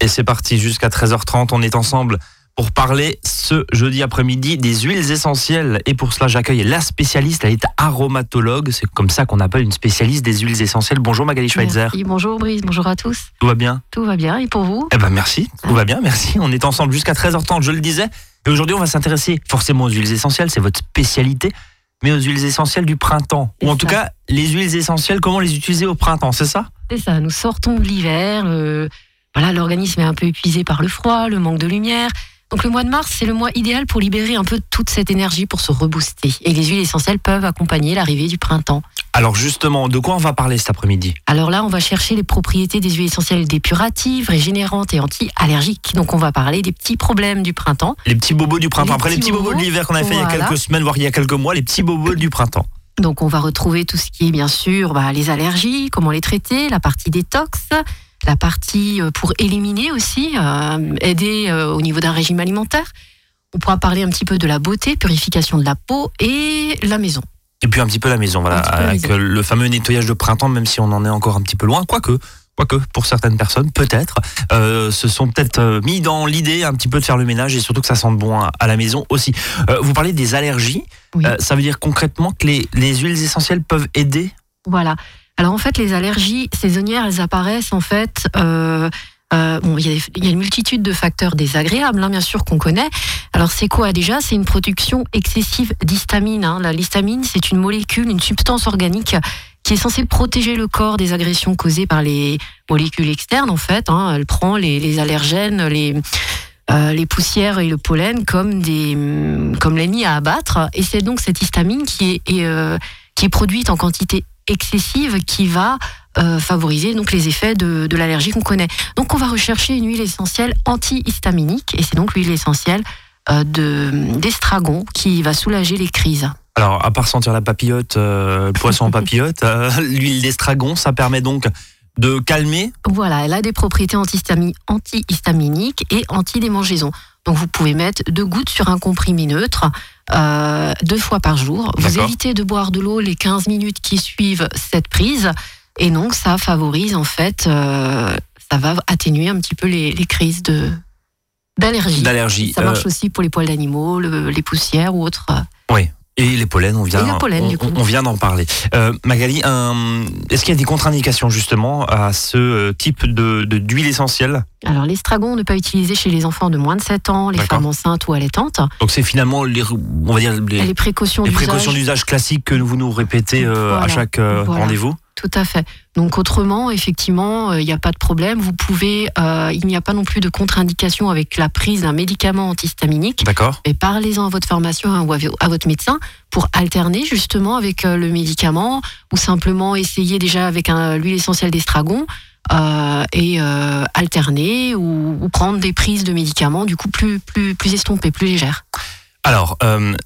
Et c'est parti jusqu'à 13h30. On est ensemble pour parler ce jeudi après-midi des huiles essentielles. Et pour cela, j'accueille la spécialiste. Elle est aromatologue. C'est comme ça qu'on appelle une spécialiste des huiles essentielles. Bonjour Magali Schweitzer. Merci. Bonjour Brice, bonjour à tous. Tout va bien? Tout va bien et pour vous? Eh ben merci. Tout va bien, merci. On est ensemble jusqu'à 13h30, je le disais. Et aujourd'hui, on va s'intéresser forcément aux huiles essentielles. C'est votre spécialité. Mais aux huiles essentielles du printemps. Ou en tout cas, les huiles essentielles, comment les utiliser au printemps, c'est ça? C'est ça, nous sortons de l'hiver. le- Voilà, l'organisme est un peu épuisé par le froid, le manque de lumière. Donc le mois de mars, c'est le mois idéal pour libérer un peu toute cette énergie pour se rebooster. Et les huiles essentielles peuvent accompagner l'arrivée du printemps. Alors justement, de quoi on va parler cet après-midi? Alors là, on va chercher les propriétés des huiles essentielles dépuratives, régénérantes et anti-allergiques. Donc on va parler des petits problèmes du printemps. Les petits bobos du printemps. Les Après les petits petits bobos de l'hiver qu'on a fait il y a quelques semaines, voire il y a quelques mois, les petits bobos du printemps. Donc on va retrouver tout ce qui est bien sûr bah, les allergies, comment les traiter, la partie détox, la partie euh, pour éliminer aussi, euh, aider euh, au niveau d'un régime alimentaire. On pourra parler un petit peu de la beauté, purification de la peau et la maison. Et puis un petit peu la maison, voilà, avec maison. le fameux nettoyage de printemps, même si on en est encore un petit peu loin, quoique. Quoique, pour certaines personnes, peut-être, euh, se sont peut-être mis dans l'idée un petit peu de faire le ménage et surtout que ça sente bon à, à la maison aussi. Euh, vous parlez des allergies, Oui. Euh, ça veut dire concrètement que les, les huiles essentielles peuvent aider Voilà. Alors en fait, les allergies saisonnières, elles apparaissent en fait. euh, euh, bon, il y, a, une multitude de facteurs désagréables, hein, bien sûr, qu'on connaît. Alors c'est quoi déjà? C'est une production excessive d'histamine. hein. L'histamine, c'est une molécule, une substance organique qui est censée protéger le corps des agressions causées par les molécules externes. En fait, hein. elle prend les, allergènes, les euh, les poussières et le pollen comme des comme l'ennemi à abattre. Et c'est donc cette histamine qui est, qui est produite en quantité excessive qui va euh, favoriser donc les effets de, de l'allergie qu'on connaît. Donc on va rechercher une huile essentielle antihistaminique et c'est donc l'huile essentielle euh, de d'estragon qui va soulager les crises. Alors, à part sentir la papillote, euh, le poisson en papillote, l'huile d'estragon, ça permet donc de calmer. Voilà, elle a des propriétés antihistami- antihistaminiques et anti-démangeaison. Donc vous pouvez mettre deux gouttes sur un comprimé neutre euh, deux fois par jour. Vous évitez de boire de l'eau les 15 minutes qui suivent cette prise. Et donc ça favorise en fait, euh, ça va atténuer un petit peu les, les crises de d'allergie. d'allergie. Ça marche Euh, aussi pour les poils d'animaux, le- les poussières ou autres. Et les pollens, on vient, pollen, on, vient d'en parler. Euh, Magali, un- est-ce qu'il y a des contre-indications justement à ce euh, type de d'huile essentielle Alors l'estragon ne pas utiliser chez les enfants de moins de 7 ans, les femmes enceintes ou allaitantes. Donc c'est finalement les, on va dire les, Les précautions d'usage. classiques que vous nous répétez euh, à chaque euh, Voilà. rendez-vous. Tout à fait. Donc autrement, effectivement, euh, il n'y a pas de problème. Vous pouvez, euh, il n'y a pas non plus de contre-indication avec la prise d'un médicament antihistaminique. D'accord. Mais parlez-en à votre pharmacien hein, ou à vo- à votre médecin pour alterner justement avec euh, le médicament ou simplement essayer déjà avec l'huile essentielle d'estragon euh, et alterner ou, ou prendre des prises de médicaments du coup plus plus plus estompées, plus légères. Alors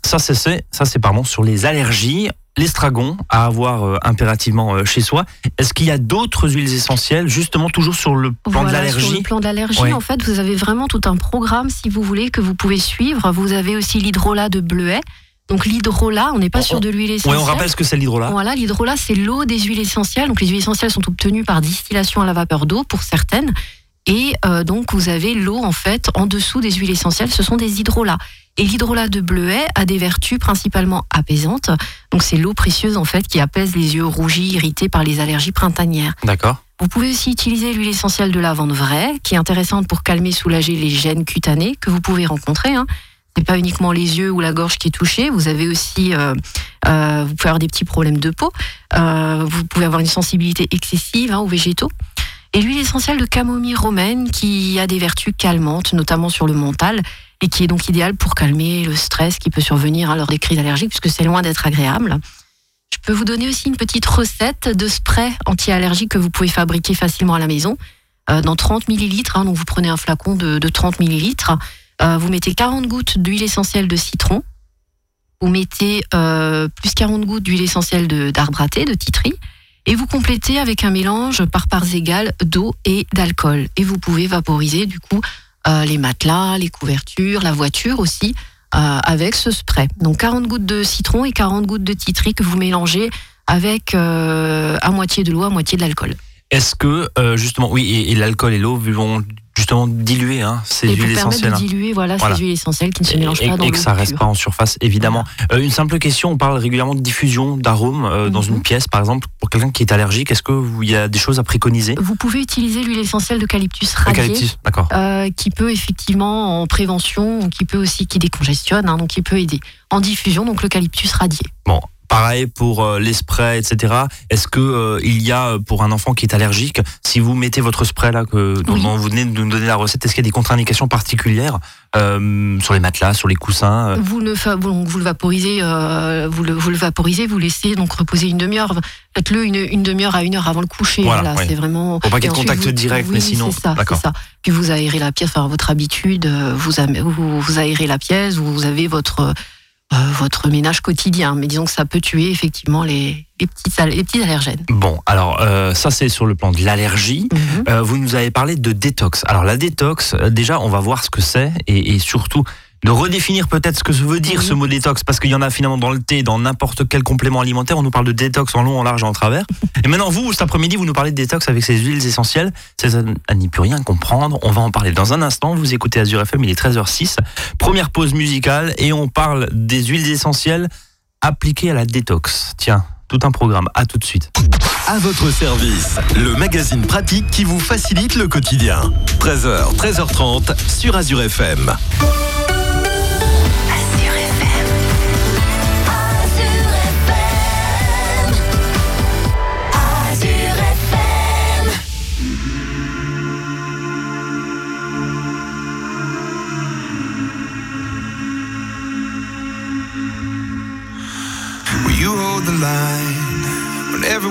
ça c'est c'est- ça c'est pardon sur les allergies. L'estragon à avoir euh, impérativement euh, chez soi. Est-ce qu'il y a d'autres huiles essentielles, justement toujours sur le plan de Voilà, Sur l'allergie le plan de l'allergie, Oui. en fait, vous avez vraiment tout un programme, si vous voulez, que vous pouvez suivre. Vous avez aussi l'hydrolat de bleuet. Donc l'hydrolat, on n'est pas On- sur de l'huile Oui, essentielle. on rappelle ce que c'est l'hydrolat. Voilà, l'hydrolat, c'est l'eau des huiles essentielles. Donc les huiles essentielles sont obtenues par distillation à la vapeur d'eau pour certaines. Et euh, donc vous avez l'eau en fait en dessous des huiles essentielles, ce sont des hydrolats. Et l'hydrolat de bleuet a des vertus principalement apaisantes. Donc c'est l'eau précieuse en fait qui apaise les yeux rougis, irrités par les allergies printanières. D'accord. Vous pouvez aussi utiliser l'huile essentielle de lavande vraie, qui est intéressante pour calmer, soulager les gènes cutanés que vous pouvez rencontrer. Hein. C'est pas uniquement les yeux ou la gorge qui est touchée. Vous avez aussi, euh, euh, vous pouvez avoir des petits problèmes de peau. Euh, vous pouvez avoir une sensibilité excessive hein, aux végétaux. Et l'huile essentielle de camomille romaine, qui a des vertus calmantes, notamment sur le mental, et qui est donc idéale pour calmer le stress qui peut survenir lors des crises allergiques, puisque c'est loin d'être agréable. Je peux vous donner aussi une petite recette de spray anti-allergique que vous pouvez fabriquer facilement à la maison. Euh, dans 30 millilitres, hein, donc vous prenez un flacon de, de 30 millilitres, euh, vous mettez 40 gouttes d'huile essentielle de citron, vous mettez euh, plus 40 gouttes d'huile essentielle d'arbre à thé, de titri, et vous complétez avec un mélange par parts égales d'eau et d'alcool. Et vous pouvez vaporiser du coup euh, les matelas, les couvertures, la voiture aussi, euh, avec ce spray. Donc 40 gouttes de citron et 40 gouttes de titri que vous mélangez avec euh, à moitié de l'eau, à moitié de l'alcool. Est-ce que, justement, oui, et, et l'alcool et l'eau vont justement diluer hein, ces Et huiles pour permettre essentielles. de hein. diluer voilà, Voilà. ces huiles essentielles qui ne se mélangent et, pas dans et que ça reste pure. pas en surface, évidemment. Euh, une simple question, on parle régulièrement de diffusion d'arômes euh, dans Mhm. une pièce, par exemple, pour quelqu'un qui est allergique. Est-ce qu'il y a des choses à préconiser? Vous pouvez utiliser l'huile essentielle d'eucalyptus. Eucalyptus, d'accord. euh, qui peut effectivement en prévention, qui peut aussi qui décongestionne, hein, donc qui peut aider. En diffusion, donc l'eucalyptus radié. Bon, pareil pour euh, les sprays, etc. Est-ce que euh, il y a euh, pour un enfant qui est allergique, si vous mettez votre spray là que dont, Oui. dont vous venez de nous donner la recette, est-ce qu'il y a des contre-indications particulières euh, sur les matelas, sur les coussins Vous le fa- vous, vous le vaporisez, vous le vous le vaporisez, vous laissez donc reposer une demi-heure. Faites-le une, une demi-heure à une heure avant le coucher. Voilà, Voilà, oui. c'est vraiment. Pour pas qu'il y ait de contact vous- direct, oui, mais sinon- ça, ça. Puis vous aérez la pièce, enfin votre habitude, vous, am- vous, vous aérez la pièce, vous avez votre votre ménage quotidien. Mais disons que ça peut tuer effectivement les les petites les petits allergènes. Bon, alors euh, ça c'est sur le plan de l'allergie. Mhm. Euh, vous nous avez parlé de détox. Alors la détox, euh, déjà on va voir ce que c'est et, et surtout de redéfinir peut-être ce que veut dire Oui. ce mot détox parce qu'il y en a finalement dans le thé, dans n'importe quel complément alimentaire. On nous parle de détox en long, en large et en travers. Et maintenant vous, cet après-midi, vous nous parlez de détox avec ces huiles essentielles. C'est ça à n'y plus rien comprendre. On va en parler dans un instant. Vous écoutez Azure FM, il est 13h06. Première pause musicale et on parle des huiles essentielles appliquées à la détox. Tiens, tout un programme. À tout de suite. À votre service, le magazine pratique qui vous facilite le quotidien. 13h, 13h30 sur Azure FM.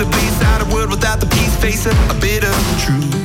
the peace out of world without the peace facing a bitter truth.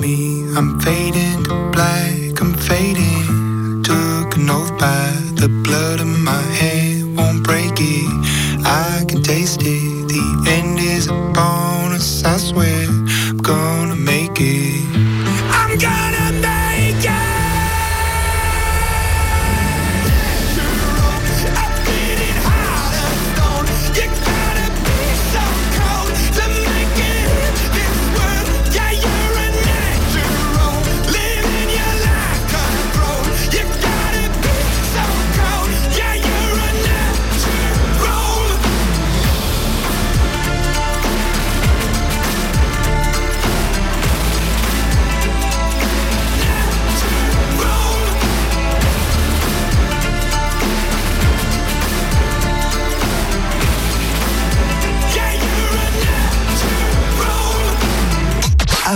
Me. I'm fading to black, I'm fading. Took an oath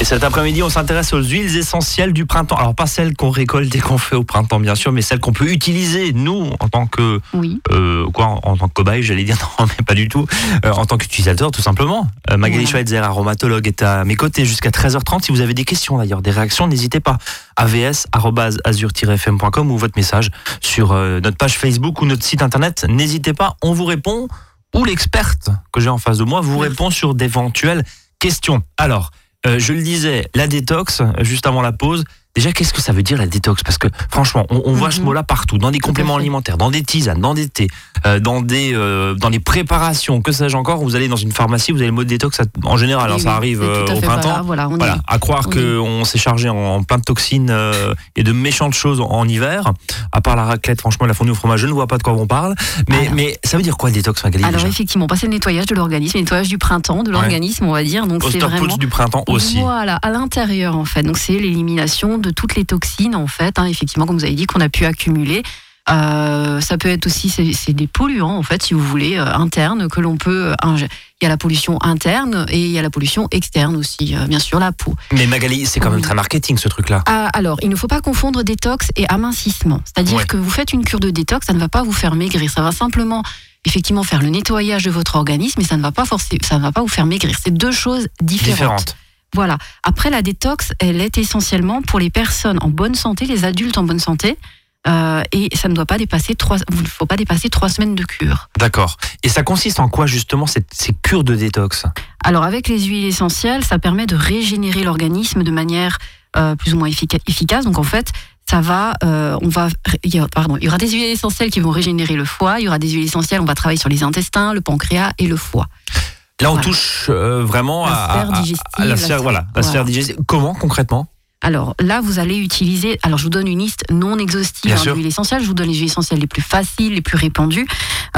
Et cet après-midi, on s'intéresse aux huiles essentielles du printemps. Alors pas celles qu'on récolte et qu'on fait au printemps, bien sûr, mais celles qu'on peut utiliser nous en tant que Oui. euh, quoi, en, en tant que cobaye, j'allais dire non, mais pas du tout, Euh, en tant qu'utilisateur, tout simplement. Euh, Magali. Schweitzer, aromatologue, est à mes côtés jusqu'à 13h30. Si vous avez des questions d'ailleurs, des réactions, n'hésitez pas. avs@azur-fm.com ou votre message sur euh, notre page Facebook ou notre site internet. N'hésitez pas, on vous répond ou l'experte que j'ai en face de moi vous répond sur d'éventuelles questions. Alors, je le disais, la détox, euh, juste avant la pause. Déjà, qu'est-ce que ça veut dire la détox? Parce que franchement, on, on voit ce Mhm. mot-là partout, dans des compléments alimentaires, dans des tisanes, dans des thés, euh, dans des euh, dans les préparations, que sais-je encore. Vous allez dans une pharmacie, vous avez le mot détox ça- en général. hein, Oui, ça arrive euh, au printemps. valable. Voilà, on Voilà, à croire on qu'on s'est chargé en, en plein de toxines euh, et de méchantes choses en, en hiver. À part la raclette, franchement, la fondue au fromage, je ne vois pas de quoi on parle. Mais, Alors. mais ça veut dire quoi détox, Magali Alors effectivement, passer le nettoyage de l'organisme, le nettoyage du printemps de Ouais. l'organisme, on va dire. Donc c'est vraiment du printemps aussi. Voilà, à l'intérieur en fait. Donc c'est l'élimination de toutes les toxines en fait, hein, effectivement, comme vous avez dit, qu'on a pu accumuler. Euh, ça peut être aussi c'est des polluants en fait, si vous voulez, euh, internes que l'on peut. euh, il y a la pollution interne et il y a la pollution externe aussi, euh, bien sûr la peau. Mais Magali, c'est quand même très marketing ce truc-là. Ah, alors, il ne faut pas confondre détox et amincissement. C'est-à-dire Ouais. que vous faites une cure de détox, ça ne va pas vous faire maigrir. Ça va simplement, effectivement, faire le nettoyage de votre organisme, mais ça ne va pas forcer, ça ne va pas vous faire maigrir. C'est deux choses différentes. Différente. Voilà. Après, la détox, elle est essentiellement pour les personnes en bonne santé, les adultes en bonne santé. euh, et ça ne doit pas dépasser trois, il faut pas dépasser trois semaines de cure. D'accord. Et ça consiste en quoi justement cette, ces cures de détox? Alors avec les huiles essentielles, ça permet de régénérer l'organisme de manière euh, plus ou moins effica- efficace. Donc en fait, ça va, euh, on va, pardon, il y aura des huiles essentielles qui vont régénérer le foie. Il y aura des huiles essentielles, on va travailler sur les intestins, le pancréas et le foie. Là, on Voilà. touche euh, vraiment La à, sphère à- à- digestive, à la sphère, voilà, la sphère digestive. Comment concrètement Alors là, vous allez utiliser. Alors je vous donne une liste non exhaustive hein, d'huiles essentielles. Je vous donne les huiles essentielles les plus faciles, les plus répandues,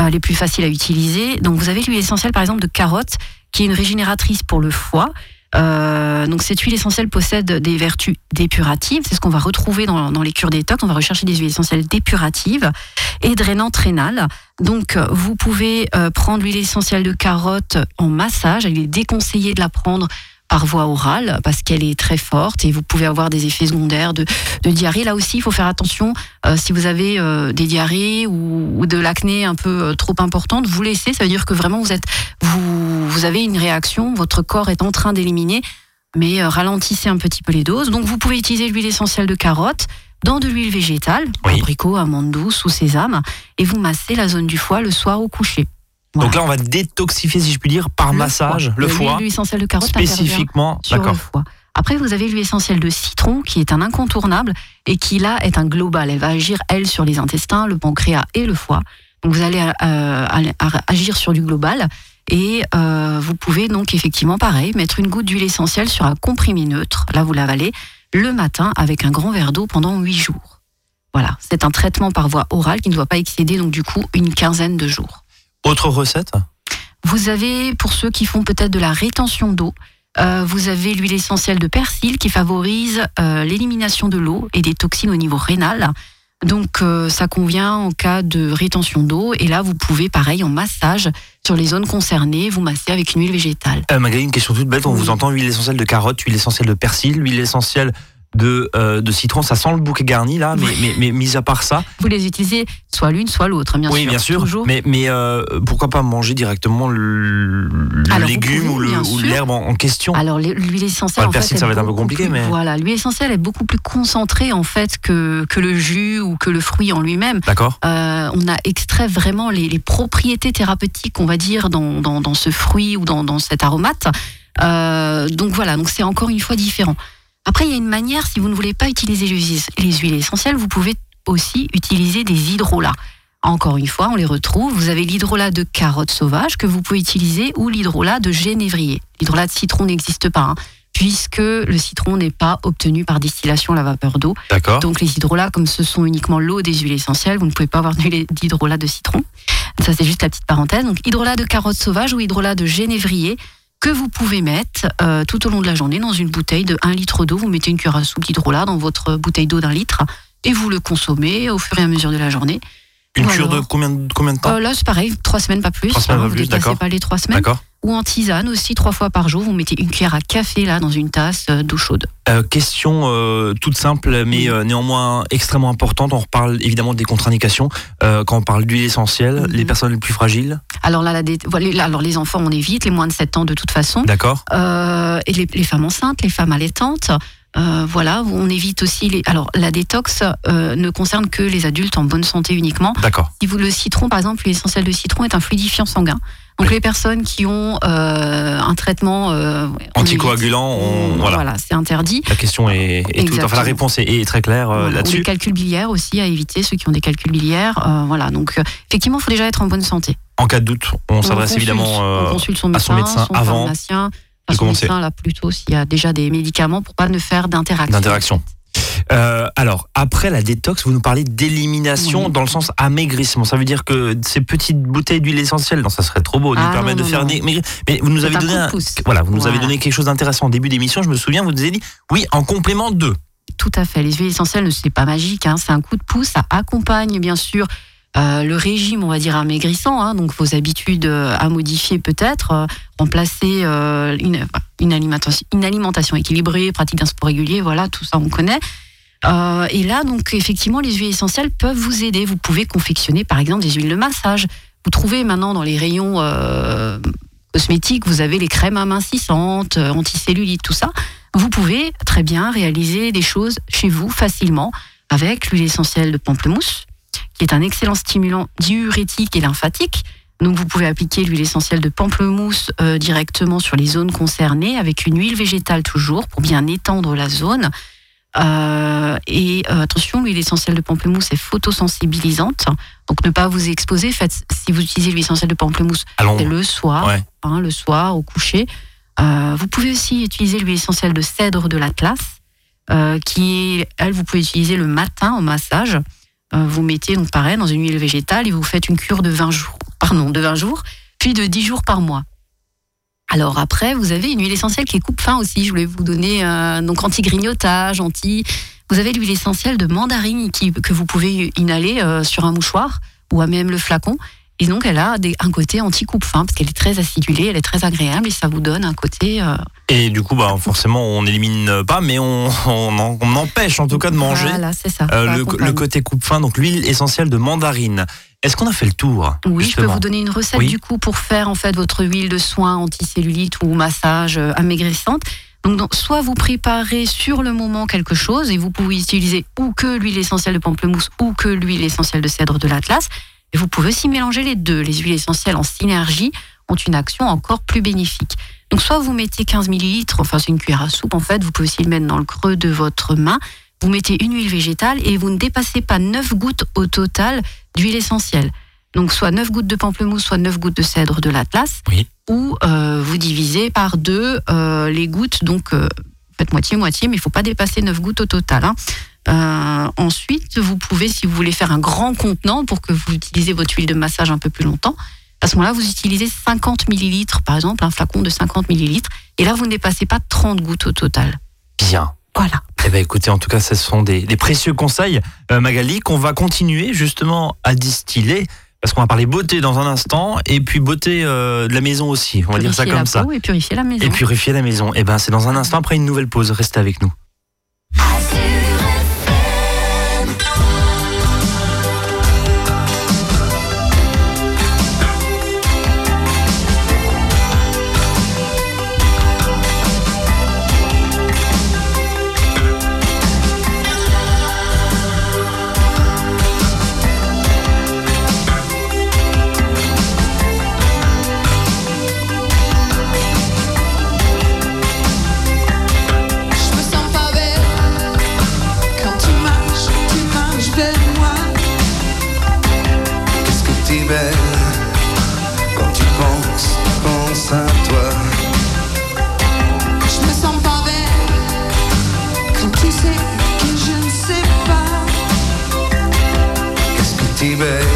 euh, les plus faciles à utiliser. Donc vous avez l'huile essentielle par exemple de carotte, qui est une régénératrice pour le foie. Euh, donc cette huile essentielle possède des vertus dépuratives, c'est ce qu'on va retrouver dans, les cures détox. On va rechercher des huiles essentielles dépuratives et drainantes rénales. Donc euh, vous pouvez euh, prendre l'huile essentielle de carotte en massage. Il est déconseillé de la prendre par voie orale parce qu'elle est très forte et vous pouvez avoir des effets secondaires de, de diarrhée. Là aussi, il faut faire attention euh, si vous avez euh, des diarrhées ou, ou de l'acné un peu euh, trop importante, vous laissez. Ça veut dire que vraiment vous êtes, vous, vous avez une réaction, votre corps est en train d'éliminer, mais ralentissez un petit peu les doses. Donc vous pouvez utiliser l'huile essentielle de carotte dans de l'huile végétale, Oui. abricot, amande douce ou sésame, et vous massez la zone du foie le soir au coucher. Voilà. Donc là, on va détoxifier, si je puis dire, par Le massage, foie. le L'huile- foie, L'huile essentielle de carotte spécifiquement. sur le D'accord. foie. Après, vous avez l'huile essentielle de citron qui est un incontournable et qui là est un global. Elle va agir, elle, sur les intestins, le pancréas et le foie. Donc vous allez euh, agir sur du global et euh, vous pouvez donc effectivement, pareil, mettre une goutte d'huile essentielle sur un comprimé neutre. Là, vous l'avalez le matin avec un grand verre d'eau pendant 8 jours. Voilà, c'est un traitement par voie orale qui ne doit pas excéder donc du coup une quinzaine de jours. Autre recette Vous avez, pour ceux qui font peut-être de la rétention d'eau, euh, vous avez l'huile essentielle de persil qui favorise euh, l'élimination de l'eau et des toxines au niveau rénal. Donc euh, ça convient en cas de rétention d'eau. Et là, vous pouvez, pareil, en massage sur les zones concernées, vous masser avec une huile végétale. Euh, Magali, une question toute bête. On Oui. vous entend huile essentielle de carotte, huile essentielle de persil, huile essentielle de, euh, de citron. Ça sent le bouquet garni là, mais, mais, mais mis à part ça, Vous les utilisez soit l'une, soit l'autre, bien oui, sûr. bien sûr. Toujours. Mais, mais euh, pourquoi pas manger directement le, le Alors, vous légume pouvez, ou l'herbe en, en question? Alors l'huile essentielle, Ouais, le en fait, persil, est ça va être un peu compliqué, plus- mais- voilà, l'huile essentielle est beaucoup plus concentrée en fait que que le jus ou que le fruit en lui-même. D'accord Euh, on a extrait vraiment les, les propriétés thérapeutiques, on va dire, dans, dans, dans ce fruit ou dans, dans cet aromate. Euh, donc voilà, donc c'est encore une fois différent. Après, il y a une manière, si vous ne voulez pas utiliser les, huiles- les huiles essentielles, vous pouvez aussi utiliser des hydrolats. Encore une fois, on les retrouve. Vous avez l'hydrolat de carotte sauvage que vous pouvez utiliser ou l'hydrolat de génévrier. L'hydrolat de citron n'existe pas, hein, puisque le citron n'est pas obtenu par distillation à la vapeur d'eau. D'accord. Donc les hydrolats, comme ce sont uniquement l'eau des huiles essentielles, vous ne pouvez pas avoir d'hydrolat de citron. Ça c'est juste la petite parenthèse. Donc hydrolat de carotte sauvage ou hydrolat de génévrier que vous pouvez mettre euh, tout au long de la journée dans une bouteille de 1 litre d'eau. Vous mettez une cuillère à soupe d'hydrolat dans votre bouteille d'eau d'un litre et vous le consommez au fur et à mesure de la journée. Une cure de combien, de- combien de temps? Euh, là c'est pareil, trois semaines pas plus. Trois semaines, pas plus, d'accord. pas les trois semaines. D'accord ou en tisane aussi trois fois par jour. Vous mettez une cuillère à café là dans une tasse euh, d'eau chaude. Euh, question euh, toute simple, mais euh, néanmoins extrêmement importante. On reparle évidemment des contre-indications quand on parle d'huile essentielle, Mhm. les personnes les plus fragiles. Alors là, la dé- voilà, là, alors les enfants on évite, les moins de 7 ans de toute façon. D'accord et les, les femmes enceintes, les femmes allaitantes. Euh, voilà, on évite aussi les. Alors la détox euh, ne concerne que les adultes en bonne santé uniquement. D'accord. Si vous le citron, par exemple, l'huile essentielle de citron est un fluidifiant sanguin. Donc Oui. les personnes qui ont euh, un traitement euh, Anticoagulant, on- voilà. voilà, c'est interdit. La question est, est toute. Enfin, la réponse est, est très claire euh, Voilà. Là-dessus. les calculs biliaires aussi à éviter, ceux qui ont des calculs biliaires. voilà, donc effectivement, il faut déjà être en bonne santé. En cas de doute, on s'adresse évidemment on consulte son à son médecin, médecin son avant pharmacien, son commencer. médecin là plutôt s'il y a déjà des médicaments pour pas ne faire d'interaction. d'interaction. Euh, alors, après la détox, vous nous parlez d'élimination Oui. dans le sens amaigrissement. Ça veut dire que ces petites bouteilles d'huile essentielle, non, ça serait trop beau nous Ah, permettre non, de non, faire non. des. Mais vous nous avez donné un, voilà, vous nous avez donné quelque chose d'intéressant en début d'émission. Je me souviens, vous nous avez dit, oui, en complément de. Tout à fait. Les huiles essentielles, c'est pas magique, hein, c'est un coup de pouce. Ça accompagne bien sûr euh, le régime, on va dire amaigrissant, hein, donc vos habitudes euh, à modifier peut-être, euh, remplacer une, alimentation, équilibrée, pratique d'un sport régulier, voilà, tout ça on connaît. Et là, donc effectivement, les huiles essentielles peuvent vous aider. Vous pouvez confectionner par exemple des huiles de massage. Vous trouvez maintenant dans les rayons cosmétiques, vous avez les crèmes amincissantes, anticellulites, tout ça. Vous pouvez très bien réaliser des choses chez vous facilement avec l'huile essentielle de pamplemousse, qui est un excellent stimulant diurétique et lymphatique. Donc vous pouvez appliquer l'huile essentielle de pamplemousse euh, directement sur les zones concernées avec une huile végétale toujours pour bien étendre la zone. Euh, et euh, attention, l'huile essentielle de pamplemousse est photosensibilisante, donc ne pas vous exposer. Faites, si vous utilisez l'huile essentielle de pamplemousse, c'est le soir, Ouais. hein, le soir au coucher. Vous pouvez aussi utiliser l'huile essentielle de cèdre de l'Atlas, qui est, elle, vous pouvez utiliser le matin au massage. Euh, vous mettez donc pareil dans une huile végétale et vous faites une cure de 20 jours, pardon, de 20 jours, puis de 10 jours par mois. Alors après, vous avez une huile essentielle qui est coupe-fin aussi. Je voulais vous donner euh, donc anti-grignotage, anti. Vous avez l'huile essentielle de mandarine qui, que vous pouvez inhaler euh, sur un mouchoir ou à même le flacon. Et donc elle a des- un côté anti-coupe-fin parce qu'elle est très acidulée, elle est très agréable et ça vous donne un côté. euh, Et du coup, bah, forcément, on n'élimine pas, mais on, on, en- on empêche en tout cas de manger. Voilà, c'est ça. Euh, le, côté coupe-fin, donc l'huile essentielle de mandarine. Est-ce qu'on a fait le tour Oui, je peux vous donner une recette Oui. du coup pour faire en fait votre huile de soin anticellulite ou massage euh, amaigrissante. Donc, donc, soit vous préparez sur le moment quelque chose et vous pouvez utiliser ou que l'huile essentielle de pamplemousse ou que l'huile essentielle de cèdre de l'Atlas. Et vous pouvez aussi mélanger les deux. Les huiles essentielles en synergie ont une action encore plus bénéfique. Donc soit vous mettez 15 millilitres, enfin c'est une cuillère à soupe en fait, vous pouvez aussi le mettre dans le creux de votre main. Vous mettez une huile végétale et vous ne dépassez pas 9 gouttes au total d'huile essentielle. Donc soit 9 gouttes de pamplemousse, soit 9 gouttes de cèdre de l'Atlas. Oui. Ou euh, vous divisez par deux euh, les gouttes, donc euh, faites moitié-moitié, mais il ne faut pas dépasser 9 gouttes au total. hein. Euh, ensuite, vous pouvez, si vous voulez faire un grand contenant pour que vous utilisez votre huile de massage un peu plus longtemps, à ce moment-là, vous utilisez 50 millilitres, par exemple, un flacon de 50 millilitres. Et là, vous ne dépassez pas 30 gouttes au total. Bien. Voilà. Eh ben, écoutez, en tout cas, ce sont des, des précieux conseils, euh, Magali, qu'on va continuer justement à distiller. Parce qu'on va parler beauté dans un instant, et puis beauté euh, de la maison aussi. On va dire ça comme la ça. peau Et purifier la maison. Et purifier la maison. Et ben, c'est dans un instant après une nouvelle pause. Restez avec nous. T'es belle quand tu penses, penses à toi. Je me sens pas belle quand tu sais que je ne sais pas. Qu'est-ce que t'es belle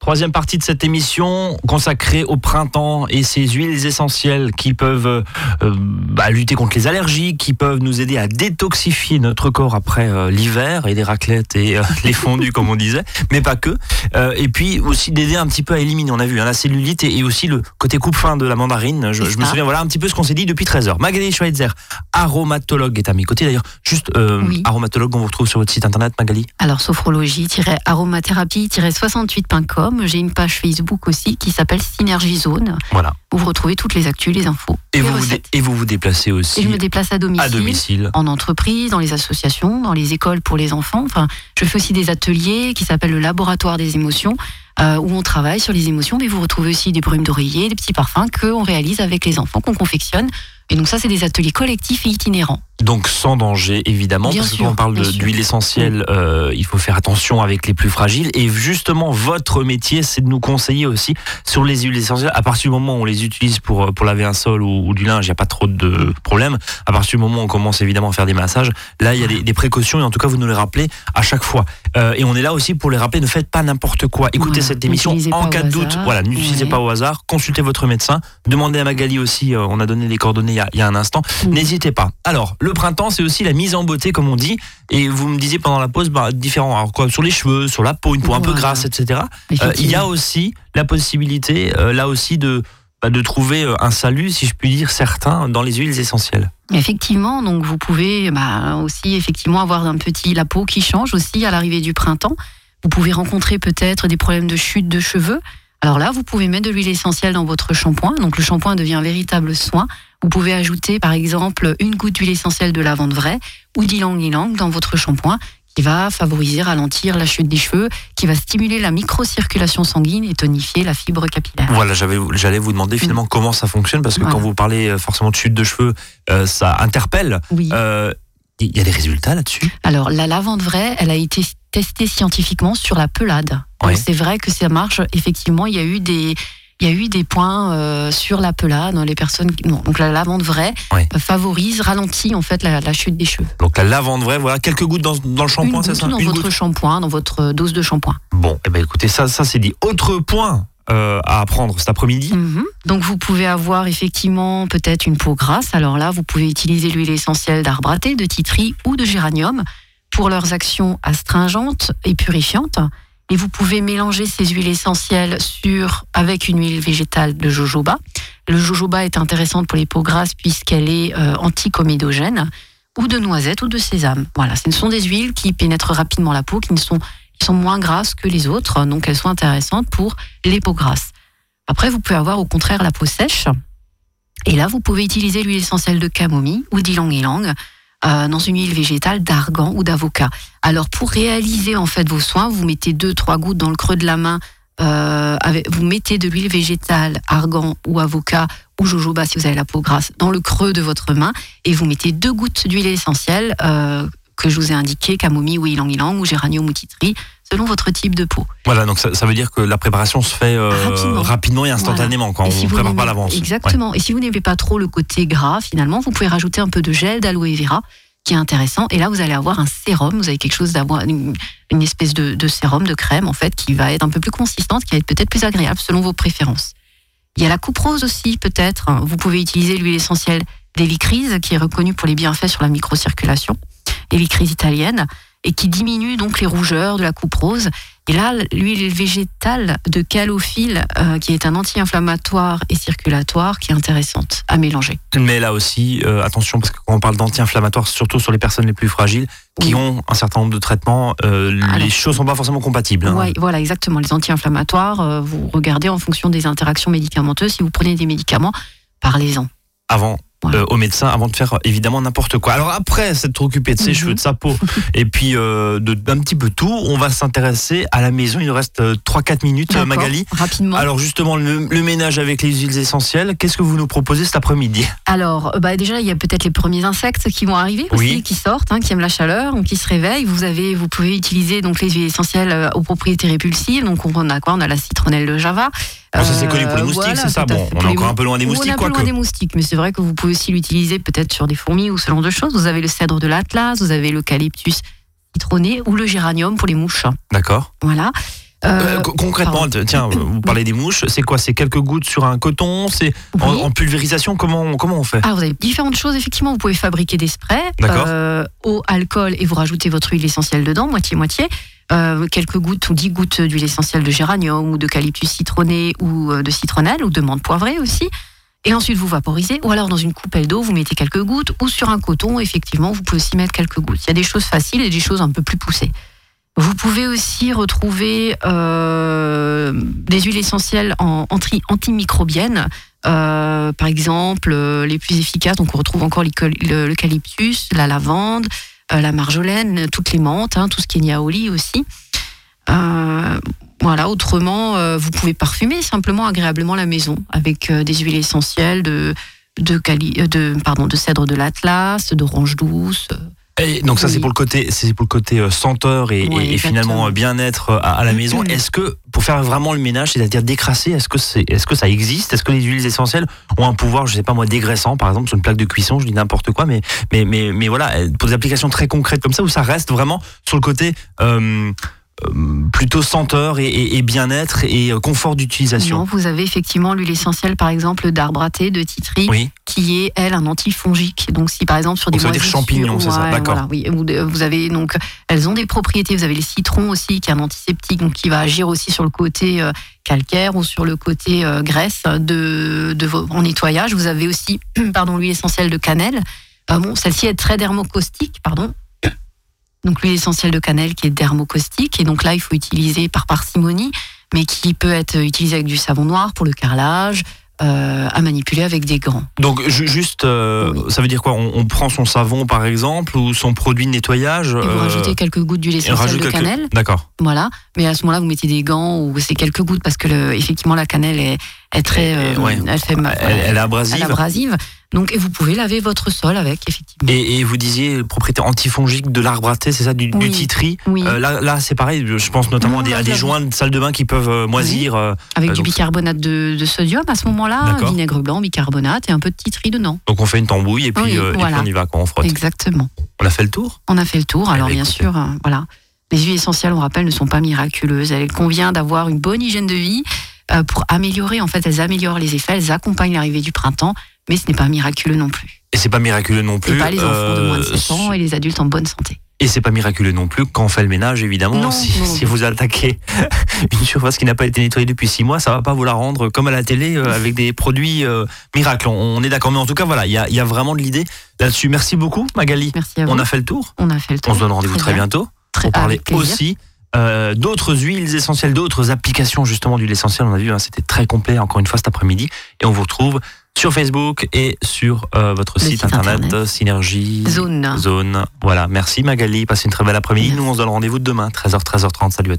Troisième partie de cette émission consacrée au printemps et ces huiles essentielles qui peuvent euh, bah, lutter contre les allergies, qui peuvent nous aider à détoxifier notre corps après euh, l'hiver et les raclettes et euh, les fondus comme on disait, mais pas que. Et puis aussi d'aider un petit peu à éliminer, on a vu, hein, la cellulite et, et aussi le côté coupe-fin de la mandarine. Je, me souviens, voilà un petit peu ce qu'on s'est dit depuis 13 heures. Magali Schweitzer, aromatologue, est à mes côtés d'ailleurs. Juste Oui. aromatologue, on vous retrouve sur votre site internet, Magali. Alors, sophrologie-aromathérapie-68.com. J'ai une page Facebook aussi qui s'appelle Synergie Zone, Voilà. où vous retrouvez toutes les actus, les infos, Et les vous, vous dé- recettes. et vous vous déplacez aussi Et je me déplace à domicile. à domicile. En entreprise, dans les associations, dans les écoles pour les enfants. Enfin, je fais aussi des ateliers qui s'appellent le laboratoire des émotions, euh, où on travaille sur les émotions. Mais vous retrouvez aussi des brumes d'oreiller, des petits parfums qu'on réalise avec les enfants, qu'on confectionne. Et donc ça, c'est des ateliers collectifs et itinérants. Donc sans danger évidemment, Bien parce que sûr, quand on parle d'huile essentielle, euh, il faut faire attention avec les plus fragiles. Et justement, votre métier, c'est de nous conseiller aussi sur les huiles essentielles. À partir du moment où on les utilise pour pour laver un sol ou, ou du linge, il n'y a pas trop de problèmes. À partir du moment où on commence évidemment à faire des massages, là il y a des, des précautions et en tout cas vous nous les rappelez à chaque fois. Euh, et on est là aussi pour les rappeler. Ne faites pas n'importe quoi. Écoutez cette émission en cas de doute. hasard. Voilà, n'utilisez Ouais. pas au hasard. Consultez votre médecin. Demandez à Magali aussi. euh, on a donné les coordonnées y a, il y a un instant. Mm. N'hésitez pas. Alors, le printemps, c'est aussi la mise en beauté, comme on dit. Et vous me disiez pendant la pause, bah, différents. Alors, quoi, sur les cheveux, sur la peau, une peau un peu grasse, etc. Euh, il y a aussi la possibilité, euh, là aussi, de, bah, de trouver euh, un salut, si je puis dire, certain, dans les huiles essentielles. Effectivement, donc vous pouvez bah, aussi effectivement avoir un petit la peau qui change aussi à l'arrivée du printemps. Vous pouvez rencontrer peut-être des problèmes de chute de cheveux. Alors là, vous pouvez mettre de l'huile essentielle dans votre shampoing. Donc le shampoing devient un véritable soin. Vous pouvez ajouter par exemple une goutte d'huile essentielle de lavande vraie ou d'ylang-ylang dans votre shampoing qui va favoriser, ralentir la chute des cheveux, qui va stimuler la microcirculation sanguine et tonifier la fibre capillaire. Voilà, j'allais vous demander finalement comment ça fonctionne, parce que Voilà. quand vous parlez euh, forcément de chute de cheveux, euh, ça interpelle. Oui. Euh, Il y a des résultats là-dessus? Alors, la lavande vraie, elle a été testée scientifiquement sur la pelade. Ouais. C'est vrai que ça marche. Effectivement, il y a eu des, il y a eu des points euh, sur la pelade. Les personnes, non, donc la lavande vraie euh, favorise, ralentit en fait la, la chute des cheveux. Donc la lavande vraie, voilà, quelques gouttes dans, dans le shampoing, c'est ça? dans Une votre shampoing, dans votre dose de shampoing. Bon, eh ben écoutez, ça, ça c'est dit. Autre point euh, à apprendre cet après-midi. Mhm. Donc vous pouvez avoir effectivement peut-être une peau grasse. Alors là, vous pouvez utiliser l'huile essentielle d'arbre à thé, de titri ou de géranium pour leurs actions astringentes et purifiantes. Et vous pouvez mélanger ces huiles essentielles sur, avec une huile végétale de jojoba. Le jojoba est intéressante pour les peaux grasses puisqu'elle est euh, anticomédogène ou de noisette ou de sésame. Voilà, ce sont des huiles qui pénètrent rapidement la peau, qui sont qui sont moins grasses que les autres, donc elles sont intéressantes pour les peaux grasses. Après, vous pouvez avoir au contraire la peau sèche. Et là, vous pouvez utiliser l'huile essentielle de camomille ou d'ylang-ylang euh, dans une huile végétale d'argan ou d'avocat. Alors, pour réaliser en fait vos soins, vous mettez deux, trois gouttes dans le creux de la main. euh, vous mettez de l'huile végétale, argan ou avocat ou jojoba si vous avez la peau grasse dans le creux de votre main et vous mettez deux gouttes d'huile essentielle euh, que je vous ai indiqué, camomille ou ylang-ylang ou géranium ou titri, selon votre type de peau. Voilà, donc ça, ça veut dire que la préparation se fait euh, Rapidement. rapidement. et instantanément quand Et on si ne prépare pas l'avance. Ouais. Exactement. Et si vous n'aimez pas trop le côté gras, finalement, vous pouvez rajouter un peu de gel d'aloe vera, qui est intéressant. Et là, vous allez avoir un sérum. Vous avez quelque chose d'avoir une, une espèce de, de sérum, de crème, en fait, qui va être un peu plus consistante, qui va être peut-être plus agréable selon vos préférences. Il y a la coupe rose aussi, peut-être. Vous pouvez utiliser l'huile essentielle d'hélicryse, qui est reconnue pour les bienfaits sur la microcirculation, hélicryse italienne, et qui diminue donc les rougeurs de la coupe rose. Et là, l'huile végétale de calophylle, euh, qui est un anti-inflammatoire et circulatoire, qui est intéressante à mélanger. Mais là aussi, euh, attention, parce que quand on parle d'anti-inflammatoire, surtout sur les personnes les plus fragiles, qui Oui. ont un certain nombre de traitements, euh, Alors. les choses sont pas forcément compatibles. hein. Ouais, voilà, exactement. Les anti-inflammatoires, vous regardez en fonction des interactions médicamenteuses. Si vous prenez des médicaments, parlez-en. Avant. Euh, au médecin avant de faire euh, évidemment n'importe quoi. Alors après s'être occupé de ses Mhm. cheveux, de sa peau et puis euh, d'un petit peu tout, on va s'intéresser à la maison. Il nous reste 3-4 minutes, euh, Magali. Rapidement. Alors justement, le, le ménage avec les huiles essentielles, qu'est-ce que vous nous proposez cet après-midi? Alors, euh, bah déjà, il y a peut-être les premiers insectes qui vont arriver aussi, Oui. qui sortent, hein, qui aiment la chaleur, donc qui se réveillent. Vous avez, vous pouvez utiliser donc les huiles essentielles euh, aux propriétés répulsives. Donc, on a quoi? On a la citronnelle de Java. Bon, Ça c'est connu pour les Euh, moustiques, voilà, c'est ça Bon, on est encore un peu loin des on est moustiques, un peu loin des moustiques, mais c'est vrai que vous pouvez aussi l'utiliser peut-être sur des fourmis ou ce genre de choses. Vous avez le cèdre de l'Atlas, vous avez l'eucalyptus citronné ou le géranium pour les mouches. D'accord. Voilà. Euh, Euh, co- concrètement, pardon. tiens, vous parlez des mouches, c'est quoi C'est quelques gouttes sur un coton C'est en, oui. en pulvérisation Comment, comment on fait? Ah, vous avez différentes choses, effectivement. Vous pouvez fabriquer des sprays, euh, eau, alcool, et vous rajoutez votre huile essentielle dedans, moitié-moitié. Euh, quelques gouttes ou 10 gouttes d'huile essentielle de géranium ou d'eucalyptus citronné ou de citronnelle ou de menthe poivrée aussi. Et ensuite, vous vaporisez. Ou alors, dans une coupelle d'eau, vous mettez quelques gouttes. Ou sur un coton, effectivement, vous pouvez aussi mettre quelques gouttes. Il y a des choses faciles et des choses un peu plus poussées. Vous pouvez aussi retrouver euh, des huiles essentielles en, anti- antimicrobiennes. Euh, par exemple, euh, les plus efficaces, donc on retrouve encore l'eucal- le- l'eucalyptus, la lavande, la marjolaine, toutes les menthes, hein, tout ce qui est niaoli aussi. Voilà, autrement, vous pouvez parfumer simplement agréablement la maison avec des huiles essentielles de cèdre de l'Atlas, d'orange douce. Et donc ça c'est pour le côté c'est pour le côté euh, senteur et, Oui, et- et finalement euh, bien-être euh, à, à la maison. Mhm. Est-ce que pour faire vraiment le ménage, c'est-à-dire décrasser, est-ce que c'est est-ce que ça existe? Est-ce que les huiles essentielles ont un pouvoir, je sais pas moi, dégraissant par exemple sur une plaque de cuisson, je dis n'importe quoi, mais mais mais mais voilà, pour des applications très concrètes comme ça où ça reste vraiment sur le côté euh, plutôt senteur et, et- et bien-être et confort d'utilisation? vous avez effectivement l'huile essentielle, par exemple, d'arbre à thé, de titri, Oui. Qui est, elle, un antifongique. Donc, si par exemple sur des Donc, ça veut dire champignons, c'est ça, Ouais, d'accord. voilà, oui. Vous, avez donc, elles ont des propriétés. Vous avez les citrons aussi, qui est un antiseptique, donc qui va agir aussi sur le côté euh, calcaire ou sur le côté euh, graisse de, de vos, en nettoyage. Vous avez aussi, pardon, l'huile essentielle de cannelle. Euh, bon, celle-ci est très dermocaustique, pardon. Donc l'huile essentielle de cannelle qui est dermocaustique et donc là il faut utiliser par parcimonie, mais qui peut être utilisée avec du savon noir pour le carrelage, euh, à manipuler avec des gants. Donc ju- juste, euh, Oui. ça veut dire quoi? On, on prend son savon par exemple ou son produit de nettoyage. Et vous euh, rajoutez quelques gouttes d'huile essentielle de quelques- cannelle, D'accord. voilà. Mais à ce moment-là vous mettez des gants ou c'est quelques gouttes parce que le, effectivement la cannelle est, est très, ouais. elle fait, Elle, elle est abrasive. elle est abrasive. Donc, et vous pouvez laver votre sol avec, effectivement. Et, et vous disiez propriété antifongique de l'arbre à thé, c'est ça, du, du Oui. titri. Oui. Euh, là, là c'est pareil. Je pense notamment Non, à des, à des joints de salle de bain qui peuvent euh, moisir. euh, avec euh, du bicarbonate de, de sodium à ce moment-là, vinaigre blanc, bicarbonate et un peu de titri dedans. donc on fait une tambouille et puis, euh, et puis voilà. on y va quand on frotte. Exactement. On a fait le tour? On a fait le tour. Eh Alors ben, bien sûr, voilà. Les huiles essentielles, on rappelle, ne sont pas miraculeuses. Il convient d'avoir une bonne hygiène de vie pour améliorer. En fait, elles améliorent les effets, elles accompagnent l'arrivée du printemps, mais ce n'est pas miraculeux non plus. Et c'est pas miraculeux non plus. Et pas les enfants de moins de euh, 7 ans et les adultes en bonne santé. Et c'est pas miraculeux non plus quand on fait le ménage, évidemment. Non, si, non. si vous attaquez une surface qui n'a pas été nettoyée depuis six mois, ça va pas vous la rendre comme à la télé euh, avec des produits euh, miracles. On, est d'accord, mais en tout cas, voilà, il y a, il y a vraiment de l'idée là-dessus. Merci beaucoup, Magali. Merci à vous. On a fait le tour. On a fait le tour. On se donne rendez-vous très, bien. bientôt Très- pour parler aussi euh, d'autres huiles essentielles, d'autres applications justement d'huiles essentielles. On a vu, hein, c'était très complet encore une fois cet après-midi. Et on vous retrouve sur Facebook et sur euh, votre site, site internet, internet. Synergie Zone. Zone. Voilà, merci Magali. Passez une très belle après-midi. Nous, on se donne rendez-vous demain, 13h, 13h30. Salut à tous.